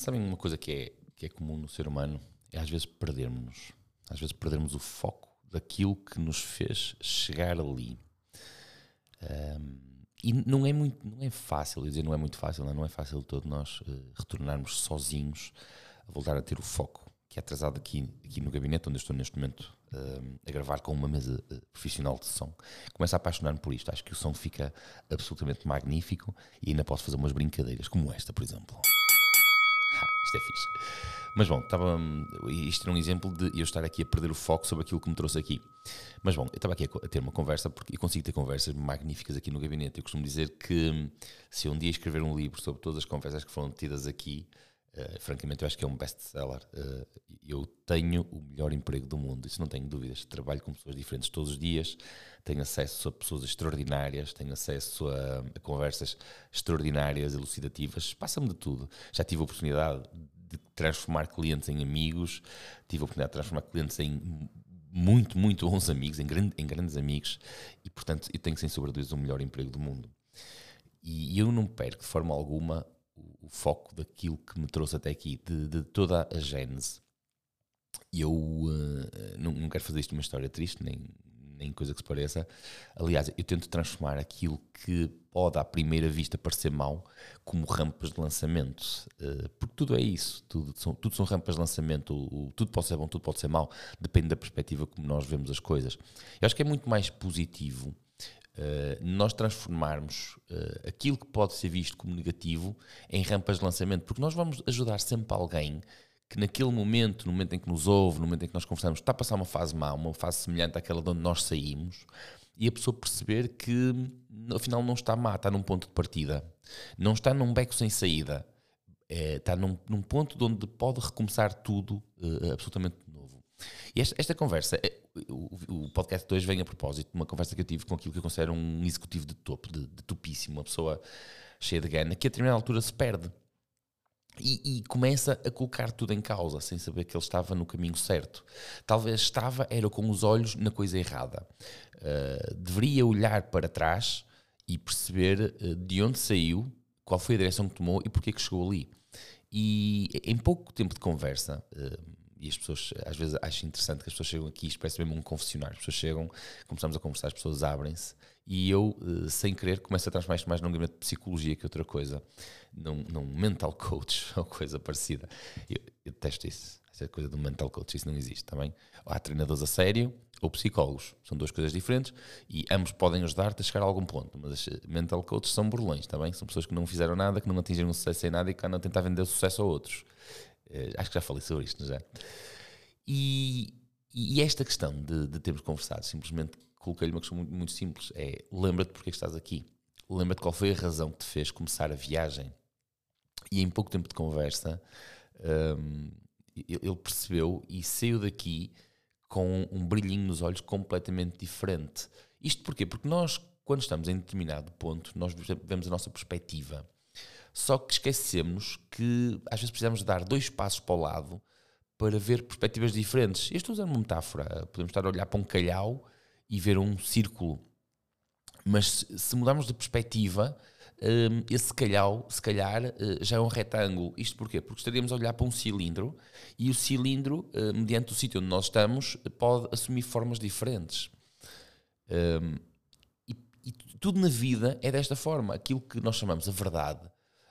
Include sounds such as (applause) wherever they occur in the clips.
Sabem uma coisa que é, que é comum no ser humano? É às vezes perdermos-nos. Às vezes perdermos o foco daquilo que nos fez chegar ali. Um, e não é muito, não é fácil, dizer não é muito fácil, não é, não é fácil de todo nós uh, retornarmos sozinhos a voltar a ter o foco que é atrasado aqui, aqui no gabinete onde eu estou neste momento uh, a gravar com uma mesa uh, profissional de som. Começo a apaixonar-me por isto. Acho que o som fica absolutamente magnífico e ainda posso fazer umas brincadeiras, como esta, por exemplo. Isto é fixe. Mas bom, estava, isto era um exemplo de eu estar aqui a perder o foco sobre aquilo que me trouxe aqui. Mas bom, eu estava aqui a, ter uma conversa, porque eu consigo ter conversas magníficas aqui no gabinete. Eu costumo dizer que se um dia escrever um livro sobre todas as conversas que foram tidas aqui, Uh, francamente, eu acho que é um best-seller. Uh, eu tenho o melhor emprego do mundo, isso não tenho dúvidas. Trabalho com pessoas diferentes todos os dias, tenho acesso a pessoas extraordinárias, tenho acesso a, a conversas extraordinárias, elucidativas, passa-me de tudo. Já tive a oportunidade de transformar clientes em amigos, tive a oportunidade de transformar clientes em muito, muito bons amigos, em, grande, em grandes amigos, e portanto eu tenho sem sombra o melhor emprego do mundo. E eu não perco de forma alguma o, foco daquilo que me trouxe até aqui, de, de toda a gênese. E eu uh, não, não, quero fazer isto uma história triste, nem, nem coisa que se pareça. Aliás, eu tento transformar aquilo que pode à primeira vista parecer mau como rampas de lançamento. Uh, porque tudo é isso, tudo são, tudo são rampas de lançamento. O, o, tudo pode ser bom, tudo pode ser mau, depende da perspectiva como nós vemos as coisas. Eu acho que é muito mais positivo nós transformarmos uh, aquilo que pode ser visto como negativo em rampas de lançamento, porque nós vamos ajudar sempre alguém que naquele momento, no momento em que nos ouve, no momento em que nós conversamos, está a passar uma fase má, uma fase semelhante àquela de onde nós saímos, e a pessoa perceber que afinal não está má, está num ponto de partida, não está num beco sem saída, é, está num, num ponto de onde pode recomeçar tudo uh, absolutamente. E esta, esta conversa, o, o podcast de hoje vem a propósito de uma conversa que eu tive com aquilo que eu considero um executivo de topo, de, de topíssimo, uma pessoa cheia de gana, que a determinada altura se perde. E, e, começa a colocar tudo em causa, sem saber que ele estava no caminho certo. Talvez estava, era com os olhos na coisa errada. Uh, deveria olhar para trás e perceber uh, de onde saiu, qual foi a direção que tomou e porque é que chegou ali. E em pouco tempo de conversa, uh, e as pessoas, às vezes, acho interessante que as pessoas chegam aqui, isto parece mesmo um confessionário. As pessoas chegam, começamos a conversar, as pessoas abrem-se e eu, eh, sem querer, começo a transformar isto mais num gabinete de psicologia que outra coisa, num, num mental coach (laughs) ou coisa parecida. Eu, eu detesto isso, essa coisa do mental coach, isso não existe também. Tá há treinadores a sério ou psicólogos, são duas coisas diferentes e ambos podem ajudar-te a chegar a algum ponto, mas mental coaches são burlões também, tá são pessoas que não fizeram nada, que não atingiram sucesso em nada e que andam a tentar vender sucesso a outros. Uh, acho que já falei sobre isto, não já? E, e esta questão de, de termos conversado, simplesmente coloquei-lhe uma questão muito, muito simples: é lembra-te porque estás aqui, lembra-te qual foi a razão que te fez começar a viagem. E em pouco tempo de conversa, um, ele percebeu e saiu daqui com um brilhinho nos olhos completamente diferente. Isto porquê? Porque nós, quando estamos em determinado ponto, nós vemos a nossa perspectiva. Só que esquecemos que às vezes precisamos dar dois passos para o lado para ver perspectivas diferentes. Eu estou usando uma metáfora. Podemos estar a olhar para um calhau e ver um círculo. Mas se mudarmos de perspectiva, hum, esse calhau, se calhar, eh, já é um retângulo. Isto porquê? Porque estaríamos a olhar para um cilindro e o cilindro, eh, mediante o sítio onde nós estamos, pode assumir formas diferentes. Hum, e, e tudo na vida é desta forma. Aquilo que nós chamamos a verdade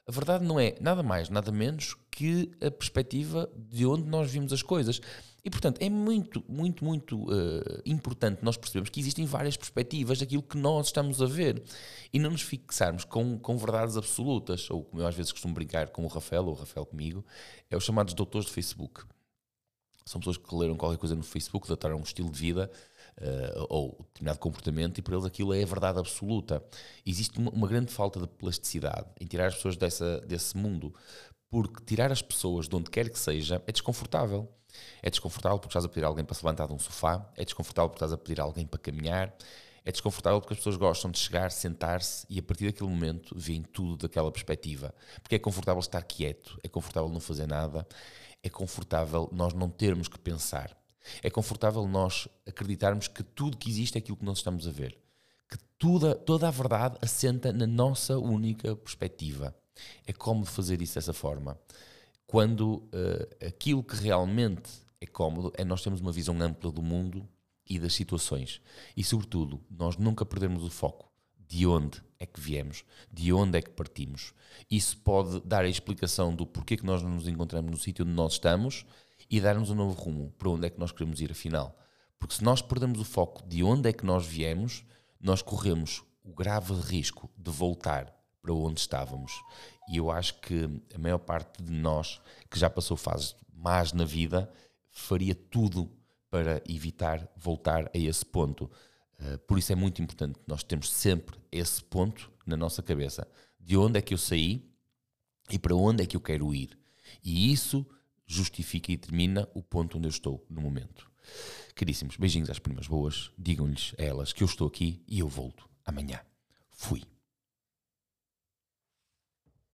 a verdade não é nada mais, nada menos que a perspectiva de onde nós vimos as coisas. E, portanto, é muito, muito, muito uh, importante nós percebermos que existem várias perspectivas daquilo que nós estamos a ver e não nos fixarmos com, com verdades absolutas, ou como eu às vezes costumo brincar com o Rafael, ou o Rafael comigo, é os chamados doutores de Facebook. São pessoas que leram qualquer coisa no Facebook, dataram um estilo de vida uh, ou determinado comportamento e para eles aquilo é a verdade absoluta. Existe uma, uma, grande falta de plasticidade em tirar as pessoas dessa, desse mundo, porque tirar as pessoas de onde quer que seja é desconfortável. É desconfortável porque estás a pedir a alguém para se levantar de um sofá, é desconfortável porque estás a pedir a alguém para caminhar, é desconfortável porque as pessoas gostam de chegar, sentar-se e a partir daquele momento veem tudo daquela perspectiva. Porque é confortável estar quieto, é confortável não fazer nada, é confortável nós não termos que pensar. É confortável nós acreditarmos que tudo que existe é aquilo que nós estamos a ver. Que toda, toda a verdade assenta na nossa única perspectiva. É como fazer isso dessa forma. quando uh, aquilo que realmente é cómodo é nós termos uma visão ampla do mundo e das situações. E, sobretudo, nós nunca perdermos o foco de onde é que viemos, de onde é que partimos. Isso pode dar a explicação do porquê que nós nos encontramos no sítio onde nós estamos e dar-nos um novo rumo para onde é que nós queremos ir afinal. Porque se nós perdemos o foco de onde é que nós viemos, nós corremos o grave risco de voltar para onde estávamos. E eu acho que a maior parte de nós que já passou fases más na vida faria tudo para evitar voltar a esse ponto. Uh, por isso é muito importante nós termos sempre esse ponto na nossa cabeça. De onde é que eu saí e para onde é que eu quero ir. E isso justifica e determina o ponto onde eu estou no momento. Caríssimos, beijinhos às primas boas. Digam-lhes a elas que eu estou aqui e eu volto amanhã. Fui.